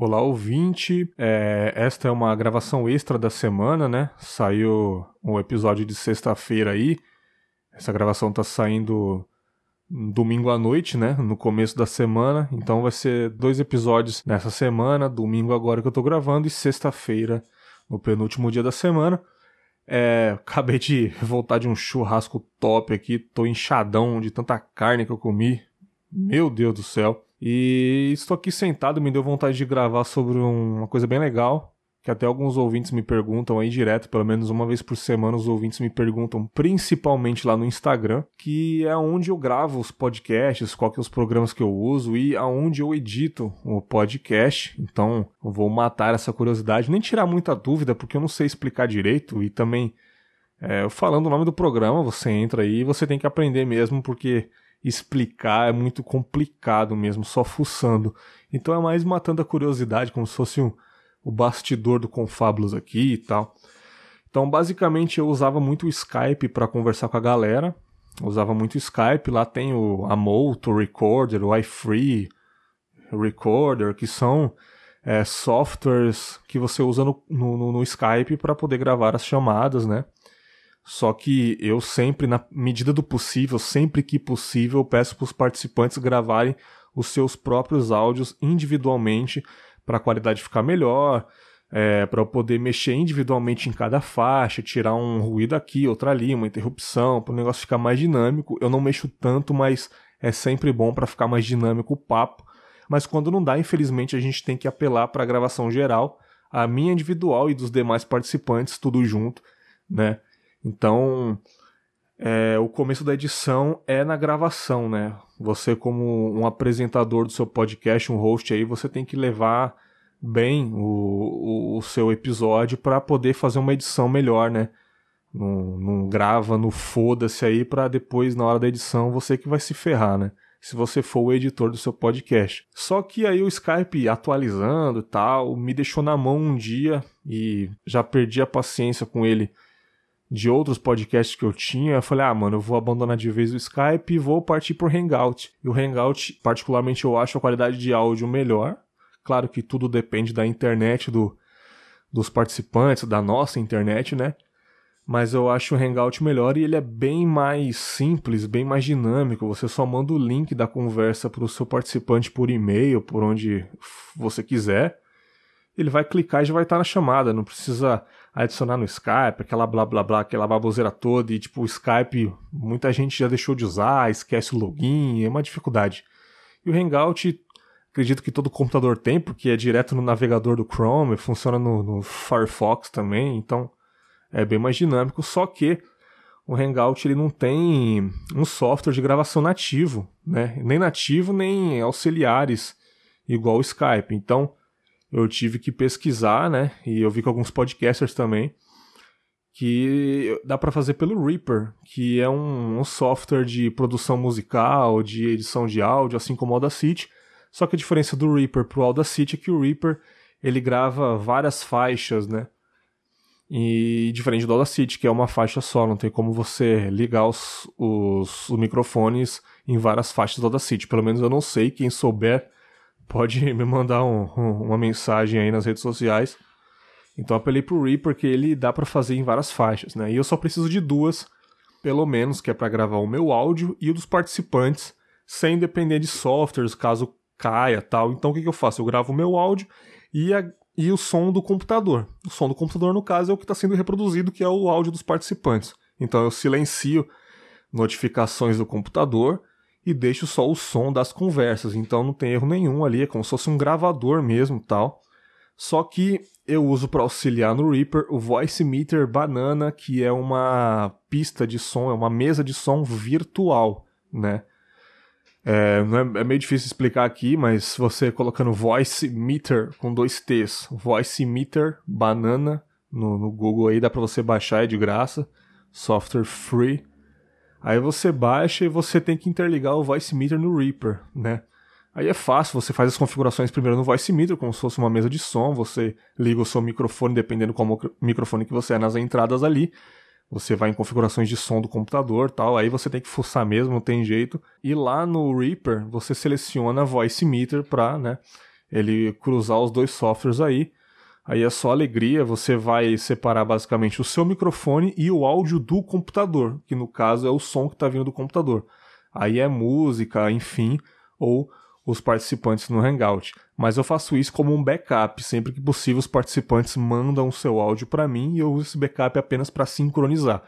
Olá, ouvinte. É, esta é uma gravação extra da semana, né? Saiu um episódio de sexta-feira aí. Essa gravação tá saindo domingo à noite, né? No começo da semana. Então vai ser dois episódios nessa semana. Domingo agora que eu tô gravando e sexta-feira, no penúltimo dia da semana. É, acabei de voltar de um churrasco top aqui. Tô inchadão de tanta carne que eu comi. Meu Deus do céu. E estou aqui sentado, me deu vontade de gravar sobre uma coisa bem legal, que até alguns ouvintes me perguntam aí direto, pelo menos uma vez por semana os ouvintes me perguntam, principalmente lá no Instagram, que é onde eu gravo os podcasts, quais que é os programas que eu uso e aonde eu edito o podcast. Então, eu vou matar essa curiosidade, nem tirar muita dúvida, porque eu não sei explicar direito e também é, falando o nome do programa, você entra aí e você tem que aprender mesmo, porque explicar é muito complicado mesmo, só fuçando. Então é mais matando a curiosidade, como se fosse um, o bastidor do Confabulous aqui e tal. Então, basicamente, eu usava muito o Skype para conversar com a galera. usava muito o Skype. Lá tem o Amoto Recorder, o iFree Recorder, que são é, softwares que você usa no, no, no Skype para poder gravar as chamadas, né? Só que eu sempre, na medida do possível, sempre que possível, peço para os participantes gravarem os seus próprios áudios individualmente para a qualidade ficar melhor, é, para eu poder mexer individualmente em cada faixa, tirar um ruído aqui, outra ali, uma interrupção, para o negócio ficar mais dinâmico. Eu não mexo tanto, mas é sempre bom para ficar mais dinâmico o papo. Mas quando não dá, infelizmente, a gente tem que apelar para a gravação geral, a minha individual e dos demais participantes, tudo junto, né? Então, é, o começo da edição é na gravação, né? Você, como um apresentador do seu podcast, um host aí, você tem que levar bem o, o, o seu episódio para poder fazer uma edição melhor, né? Não, não grava no foda-se aí para depois, na hora da edição, você que vai se ferrar, né? Se você for o editor do seu podcast. Só que aí o Skype atualizando e tal, me deixou na mão um dia e já perdi a paciência com ele de outros podcasts que eu tinha, eu falei, ah, mano, eu vou abandonar de vez o Skype e vou partir pro Hangout. E o Hangout, particularmente, eu acho a qualidade de áudio melhor. Claro que tudo depende da internet do, dos participantes, da nossa internet, né? Mas eu acho o Hangout melhor e ele é bem mais simples, bem mais dinâmico. Você só manda o link da conversa para o seu participante por e-mail, por onde você quiser. Ele vai clicar e já vai estar na chamada. Não precisa adicionar no Skype, aquela blá blá blá, aquela baboseira toda, e tipo, o Skype muita gente já deixou de usar, esquece o login, é uma dificuldade. E o Hangout, acredito que todo computador tem, porque é direto no navegador do Chrome, funciona no, no Firefox também, então é bem mais dinâmico, só que o Hangout ele não tem um software de gravação nativo, né? Nem nativo, nem auxiliares, igual o Skype. Então, eu tive que pesquisar, né? E eu vi com alguns podcasters também que dá para fazer pelo Reaper, que é um, um, software de produção musical, de edição de áudio, assim como o Audacity. Só que a diferença do Reaper pro Audacity é que o Reaper ele grava várias faixas, né? E diferente do Audacity, que é uma faixa só, não tem como você ligar os, os, os microfones em várias faixas do Audacity. Pelo menos eu não sei, quem souber pode me mandar um, um, uma mensagem aí nas redes sociais. Então apelei pro Reaper que ele dá para fazer em várias faixas, né? E eu só preciso de duas, pelo menos, que é para gravar o meu áudio e o dos participantes, sem depender de softwares, caso caia tal. Então o que, que eu faço? Eu gravo o meu áudio e, a, e o som do computador. O som do computador, no caso, é o que está sendo reproduzido, que é o áudio dos participantes. Então eu silencio notificações do computador e deixo só o som das conversas, então não tem erro nenhum ali, é como se fosse um gravador mesmo, tal. Só que eu uso para auxiliar no Reaper o Voice Meter Banana, que é uma pista de som, é uma mesa de som virtual, né? É, é, é, meio difícil explicar aqui, mas você colocando Voice Meter com dois T's, Voice Meter Banana no, no Google aí dá para você baixar, é de graça, software free. Aí você baixa e você tem que interligar o Voice Meter no Reaper, né? Aí é fácil, você faz as configurações primeiro no Voice Meter, como se fosse uma mesa de som, você liga o seu microfone, dependendo qual microfone que você é nas entradas ali. Você vai em configurações de som do computador tal, aí você tem que fuçar mesmo, não tem jeito. E lá no Reaper, você seleciona Voice Meter para, né, ele cruzar os dois softwares aí. Aí é só alegria, você vai separar basicamente o seu microfone e o áudio do computador, que no caso é o som que está vindo do computador. Aí é música, enfim, ou os participantes no Hangout. Mas eu faço isso como um backup. Sempre que possível, os participantes mandam o seu áudio para mim e eu uso esse backup apenas para sincronizar.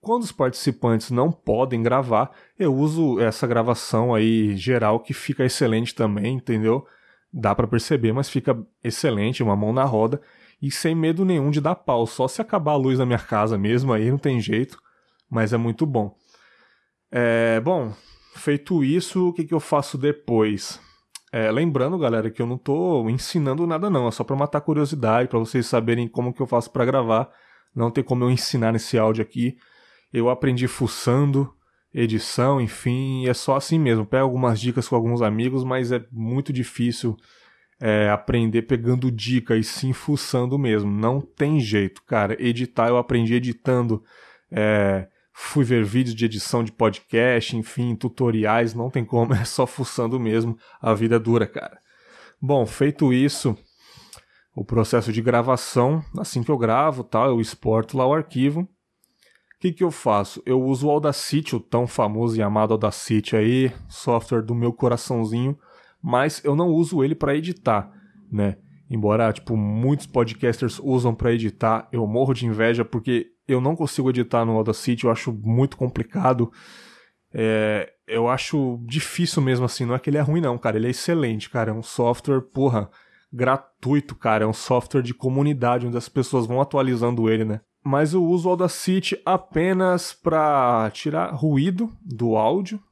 Quando os participantes não podem gravar, eu uso essa gravação aí geral que fica excelente também, entendeu? Dá para perceber, mas fica excelente, uma mão na roda e sem medo nenhum de dar pau. Só se acabar a luz na minha casa mesmo, aí não tem jeito, mas é muito bom. É, bom, feito isso, o que, que eu faço depois? É, lembrando, galera, que eu não tô ensinando nada não, é só para matar curiosidade, para vocês saberem como que eu faço para gravar. Não tem como eu ensinar nesse áudio aqui. Eu aprendi fuçando, edição, enfim, é só assim mesmo. Pego algumas dicas com alguns amigos, mas é muito difícil é, aprender pegando dica e sim fuçando mesmo. Não tem jeito, cara. Editar eu aprendi editando. É, fui ver vídeos de edição de podcast, enfim, tutoriais, não tem como, é só fuçando mesmo. A vida é dura, cara. Bom, feito isso, o processo de gravação, assim que eu gravo, tal, eu exporto lá o arquivo que, que eu faço? Eu uso o Audacity, o tão famoso e amado Audacity aí, software do meu coraçãozinho, mas eu não uso ele para editar, né? Embora, tipo, muitos podcasters usam para editar, eu morro de inveja porque eu não consigo editar no Audacity, eu acho muito complicado. É, eu acho difícil mesmo assim, não é que ele é ruim não, cara, ele é excelente, cara, é um software, porra, gratuito, cara, é um software de comunidade onde as pessoas vão atualizando ele, né? Mas eu uso o Audacity apenas para tirar ruído do áudio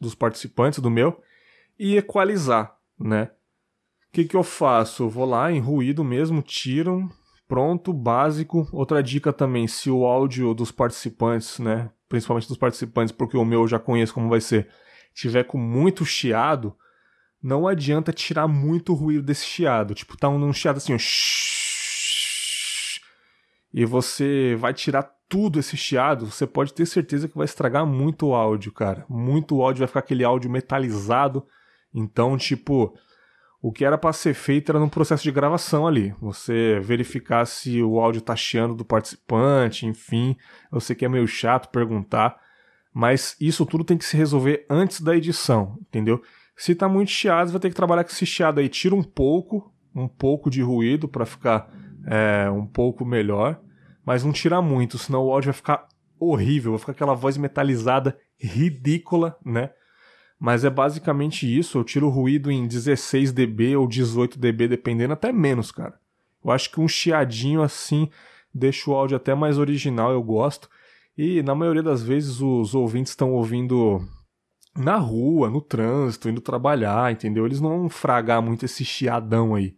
dos participantes do meu e equalizar, né? O que, que eu faço? Eu vou lá em ruído mesmo, tiro, pronto, básico. Outra dica também, se o áudio dos participantes, né, principalmente dos participantes, porque o meu eu já conheço como vai ser, tiver com muito chiado, não adianta tirar muito ruído desse chiado. Tipo, tá um, um chiado assim, ó, e você vai tirar tudo esse chiado, você pode ter certeza que vai estragar muito o áudio, cara. Muito áudio vai ficar aquele áudio metalizado. Então, tipo, o que era para ser feito era no processo de gravação ali. Você verificar se o áudio tá chiando do participante, enfim. Eu sei que é meio chato perguntar, mas isso tudo tem que se resolver antes da edição, entendeu? Se tá muito chiado, você vai ter que trabalhar com esse chiado aí. Tira um pouco, um pouco de ruído para ficar é, um pouco melhor mas não tira muito, senão o áudio vai ficar horrível, vai ficar aquela voz metalizada ridícula, né? Mas é basicamente isso, eu tiro o ruído em 16 dB ou 18 dB, dependendo, até menos, cara. Eu acho que um chiadinho assim deixa o áudio até mais original, eu gosto. E na maioria das vezes os ouvintes estão ouvindo na rua, no trânsito, indo trabalhar, entendeu? Eles não vão fragar muito esse chiadão aí.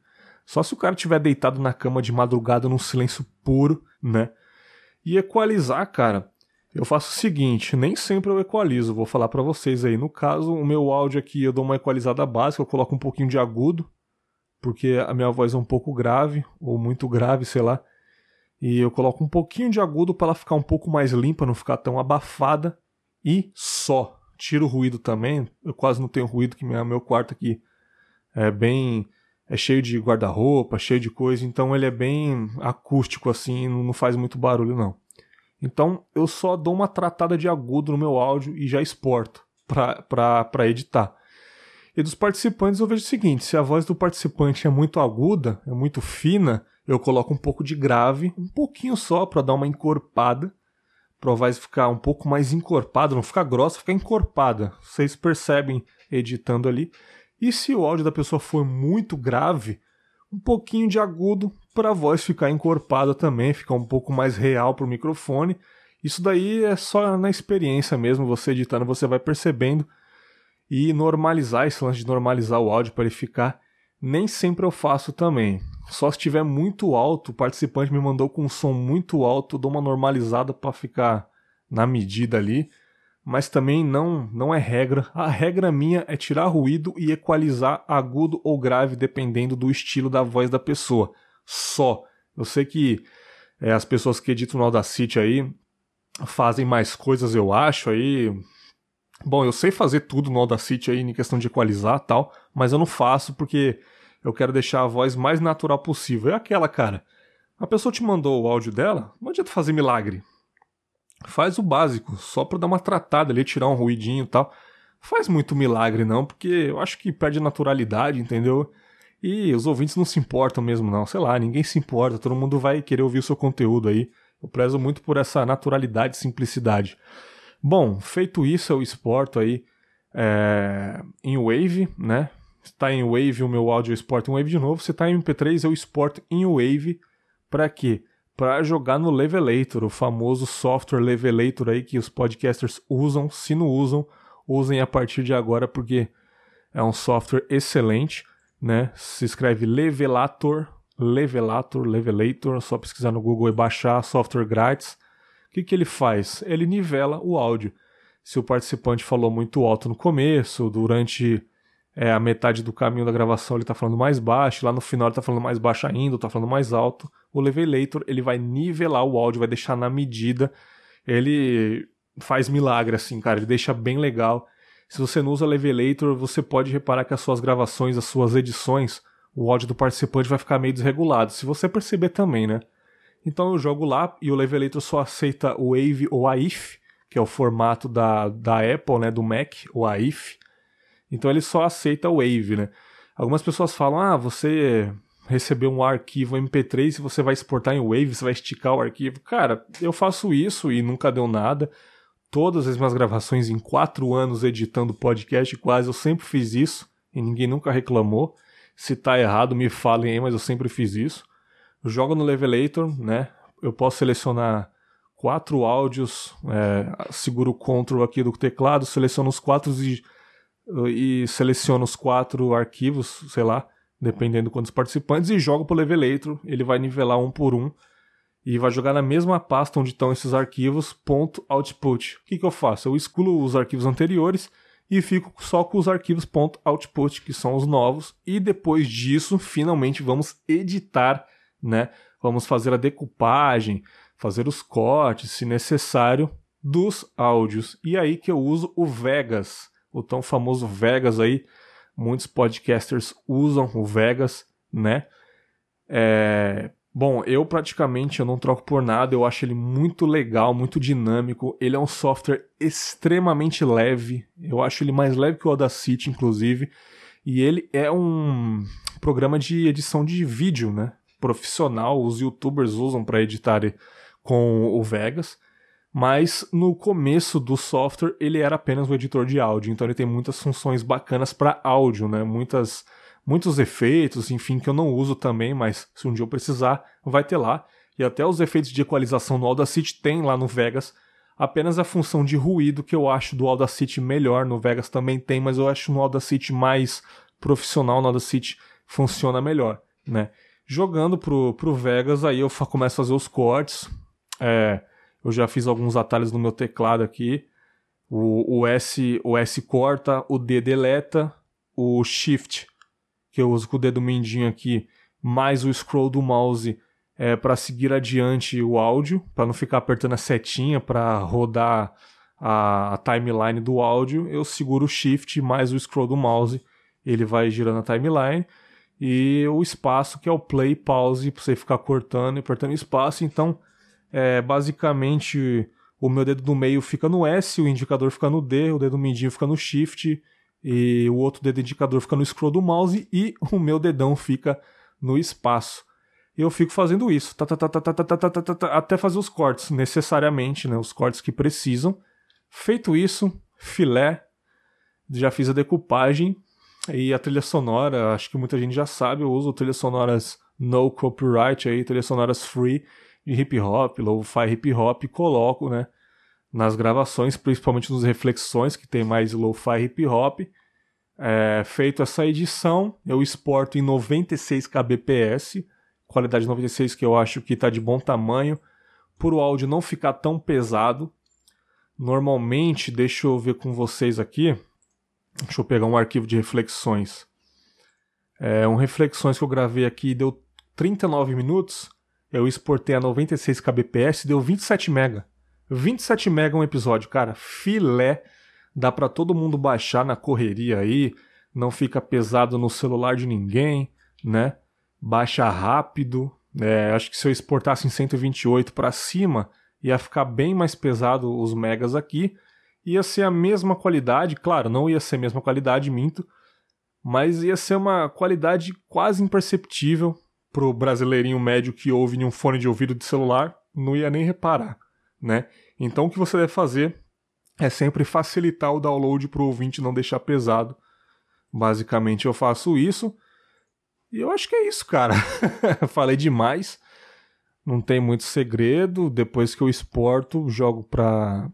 Só se o cara tiver deitado na cama de madrugada num silêncio puro, né? E equalizar, cara, eu faço o seguinte, nem sempre eu equalizo, vou falar para vocês aí. No caso, o meu áudio aqui eu dou uma equalizada básica, eu coloco um pouquinho de agudo, porque a minha voz é um pouco grave, ou muito grave, sei lá. E eu coloco um pouquinho de agudo para ela ficar um pouco mais limpa, não ficar tão abafada. E só. Tiro o ruído também. Eu quase não tenho ruído, que meu quarto aqui é bem é cheio de guarda-roupa, cheio de coisa, então ele é bem acústico assim, não faz muito barulho não. Então eu só dou uma tratada de agudo no meu áudio e já exporto para editar. E dos participantes eu vejo o seguinte: se a voz do participante é muito aguda, é muito fina, eu coloco um pouco de grave, um pouquinho só para dar uma encorpada, para a voz ficar um pouco mais encorpada, não ficar grossa, ficar encorpada. Vocês percebem editando ali. E se o áudio da pessoa for muito grave, um pouquinho de agudo para a voz ficar encorpada também, ficar um pouco mais real para o microfone. Isso daí é só na experiência mesmo, você editando, você vai percebendo e normalizar esse lance de normalizar o áudio para ele ficar. Nem sempre eu faço também. Só se estiver muito alto, o participante me mandou com um som muito alto, dou uma normalizada para ficar na medida ali mas também não, não é regra. A regra minha é tirar ruído e equalizar agudo ou grave dependendo do estilo da voz da pessoa. Só. Eu sei que é, as pessoas que editam no Audacity aí fazem mais coisas, eu acho, aí. Bom, eu sei fazer tudo no Audacity aí em questão de equalizar tal, mas eu não faço porque eu quero deixar a voz mais natural possível. É aquela, cara. A pessoa te mandou o áudio dela, não adianta fazer milagre. Faz o básico, só pra dar uma tratada ali, tirar um ruidinho e tal. Faz muito milagre, não, porque eu acho que perde naturalidade, entendeu? E os ouvintes não se importam mesmo, não. Sei lá, ninguém se importa, todo mundo vai querer ouvir o seu conteúdo aí. Eu prezo muito por essa naturalidade e simplicidade. Bom, feito isso, eu exporto aí é, em Wave, né? Se tá em Wave, o meu áudio eu exporto em Wave de novo. Se tá em MP3, eu exporto em Wave. Para quê? Para jogar no Levelator, o famoso software Levelator aí que os podcasters usam. Se não usam, usem a partir de agora, porque é um software excelente, né? Se escreve Levelator, Levelator, Levelator, só pesquisar no Google e baixar software grátis. O que, que ele faz? Ele nivela o áudio. Se o participante falou muito alto no começo, durante é, a metade do caminho da gravação ele está falando mais baixo, lá no final ele está falando mais baixo ainda, está falando mais alto, o Levelator ele vai nivelar o áudio, vai deixar na medida. Ele faz milagre assim, cara, ele deixa bem legal. Se você não usa Levelator, você pode reparar que as suas gravações, as suas edições, o áudio do participante vai ficar meio desregulado. Se você perceber também, né? Então eu jogo lá e o Levelator só aceita o Wave ou AIF, que é o formato da, da Apple, né, do Mac, o AIF. Então ele só aceita Wave, né? Algumas pessoas falam: "Ah, você recebeu um arquivo MP3 e você vai exportar em Wave, você vai esticar o arquivo". Cara, eu faço isso e nunca deu nada. Todas as minhas gravações em quatro anos editando podcast, quase eu sempre fiz isso e ninguém nunca reclamou. Se tá errado, me falem aí, mas eu sempre fiz isso. Jogo no Levelator, né? Eu posso selecionar quatro áudios, é, seguro o Ctrl aqui do teclado, seleciono os quatro e, e seleciono os quatro arquivos, sei lá, dependendo de quantos participantes, e jogo pro Levelator. Ele vai nivelar um por um e vai jogar na mesma pasta onde estão esses arquivos, ponto .output. O que, que eu faço? Eu excluo os arquivos anteriores e fico só com os arquivos .output, que são os novos, e depois disso, finalmente vamos editar né? Vamos fazer a decupagem, fazer os cortes, se necessário, dos áudios. E aí que eu uso o Vegas, o tão famoso Vegas aí. Muitos podcasters usam o Vegas, né? É... Bom, eu praticamente eu não troco por nada, eu acho ele muito legal, muito dinâmico. Ele é um software extremamente leve, eu acho ele mais leve que o Audacity, inclusive. E ele é um programa de edição de vídeo, né? profissional, os youtubers usam para editar com o Vegas, mas no começo do software ele era apenas um editor de áudio, então ele tem muitas funções bacanas para áudio, né? Muitas muitos efeitos, enfim, que eu não uso também, mas se um dia eu precisar, vai ter lá. E até os efeitos de equalização no Audacity tem lá no Vegas. Apenas a função de ruído que eu acho do Audacity melhor, no Vegas também tem, mas eu acho no Audacity mais profissional, no Audacity funciona melhor, né? Jogando pro, pro Vegas, aí eu começo a fazer os cortes. É, eu já fiz alguns atalhos no meu teclado aqui. O, o, S, o S corta, o D deleta, o Shift, que eu uso com o dedo mindinho aqui, mais o scroll do mouse é, para seguir adiante o áudio, para não ficar apertando a setinha para rodar a, a, timeline do áudio. Eu seguro o Shift mais o scroll do mouse, ele vai girando a timeline e o espaço que é o play pause para você ficar cortando e apertando espaço. Então, é, basicamente, o meu dedo do meio fica no S, o indicador fica no D, o dedo mindinho fica no Shift e o outro dedo indicador fica no scroll do mouse e o meu dedão fica no espaço. E eu fico fazendo isso, tá, tá, tá, até fazer os cortes, necessariamente, né, os cortes que precisam. Feito isso, filé, já fiz a decupagem, e a trilha sonora, acho que muita gente já sabe, eu uso trilhas sonoras no copyright aí, trilhas sonoras free de hip hop, lo-fi hip hop, coloco, né, nas gravações, principalmente nos reflexões, que tem mais lo-fi hip hop. É, feito essa edição, eu exporto em 96 kbps, qualidade 96 que eu acho que está de bom tamanho, por o áudio não ficar tão pesado. Normalmente, deixa eu ver com vocês aqui, Deixa eu pegar um arquivo de reflexões. É, um reflexões que eu gravei aqui deu 39 minutos. Eu exportei a 96 kbps, deu 27 mega. 27 mega um episódio, cara. Filé. Dá para todo mundo baixar na correria aí. Não fica pesado no celular de ninguém. né? Baixa rápido. É, acho que se eu exportasse em 128 para cima, ia ficar bem mais pesado os megas aqui. Ia ser a mesma qualidade, claro, não ia ser a mesma qualidade, minto, mas ia ser uma qualidade quase imperceptível pro brasileirinho médio que ouve em um fone de ouvido de celular, não ia nem reparar, né? Então o que você deve fazer é sempre facilitar o download pro ouvinte não deixar pesado. Basicamente eu faço isso. E eu acho que é isso, cara. Falei demais. Não tem muito segredo. Depois que eu exporto, jogo para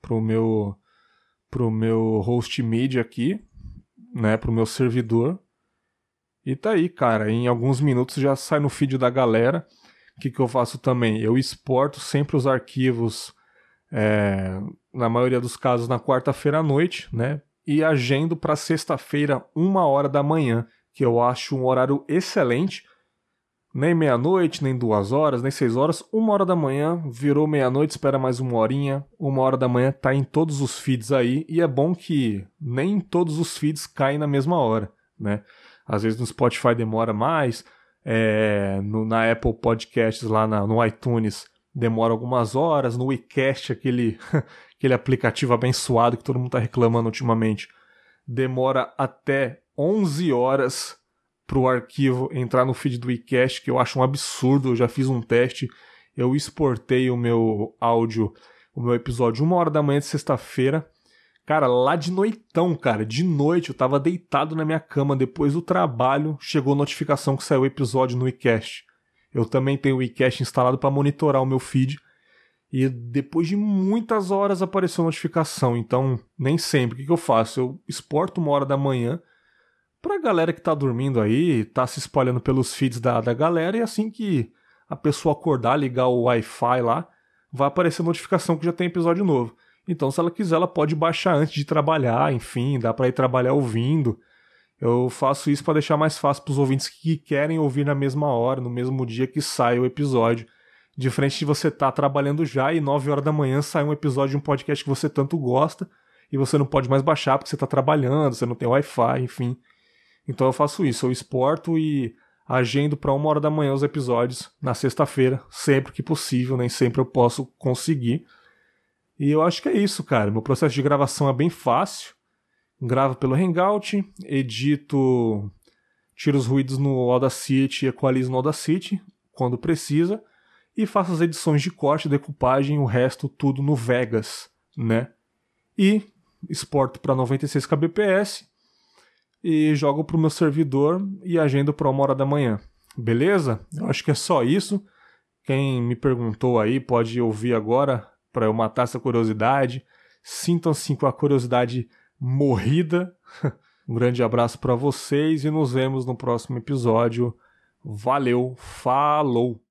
pro meu pro meu host media aqui, né, pro meu servidor. E tá aí, cara. Em alguns minutos já sai no feed da galera. O que, que eu faço também? Eu exporto sempre os arquivos, é, na maioria dos casos, na quarta-feira à noite, né? E agendo para sexta-feira, uma hora da manhã, que eu acho um horário excelente. Nem meia-noite, nem duas horas, nem seis horas. Uma hora da manhã, virou meia-noite, espera mais uma horinha. Uma hora da manhã tá em todos os feeds aí. E é bom que nem todos os feeds caem na mesma hora, né? Às vezes no Spotify demora mais, é, no, na Apple Podcasts lá na, no iTunes demora algumas horas, no WeCast, aquele, aquele aplicativo abençoado que todo mundo está reclamando ultimamente, demora até 11 horas para o arquivo entrar no feed do WeCast, que eu acho um absurdo, eu já fiz um teste, eu exportei o meu áudio, o meu episódio uma hora da manhã de sexta-feira, Cara, lá de noitão, cara, de noite, eu tava deitado na minha cama depois do trabalho, chegou notificação que saiu o episódio no iCast. Eu também tenho o iCast instalado para monitorar o meu feed. E depois de muitas horas apareceu notificação, então nem sempre. O que, que eu faço? Eu exporto uma hora da manhã pra galera que tá dormindo aí, tá se espalhando pelos feeds da, da galera, e assim que a pessoa acordar, ligar o Wi-Fi lá, vai aparecer notificação que já tem episódio novo. Então, se ela quiser, ela pode baixar antes de trabalhar, enfim, dá para ir trabalhar ouvindo. Eu faço isso para deixar mais fácil para os ouvintes que querem ouvir na mesma hora, no mesmo dia que sai o episódio. De frente de você estar tá trabalhando já e 9 horas da manhã sai um episódio de um podcast que você tanto gosta e você não pode mais baixar porque você está trabalhando, você não tem Wi-Fi, enfim. Então eu faço isso, eu exporto e agendo para uma hora da manhã os episódios na sexta-feira, sempre que possível, nem sempre eu posso conseguir. E eu acho que é isso, cara. Meu processo de gravação é bem fácil. Gravo pelo Hangout, edito, tiro os ruídos no Audacity, equalizo no Audacity quando precisa e faço as edições de corte, decupagem, o resto tudo no Vegas, né? E exporto para 96 kbps e jogo para o meu servidor e agendo para uma hora da manhã. Beleza? Eu acho que é só isso. Quem me perguntou aí pode ouvir agora para eu matar essa curiosidade. Sintam-se com a curiosidade morrida. um grande abraço para vocês e nos vemos no próximo episódio. Valeu, falou!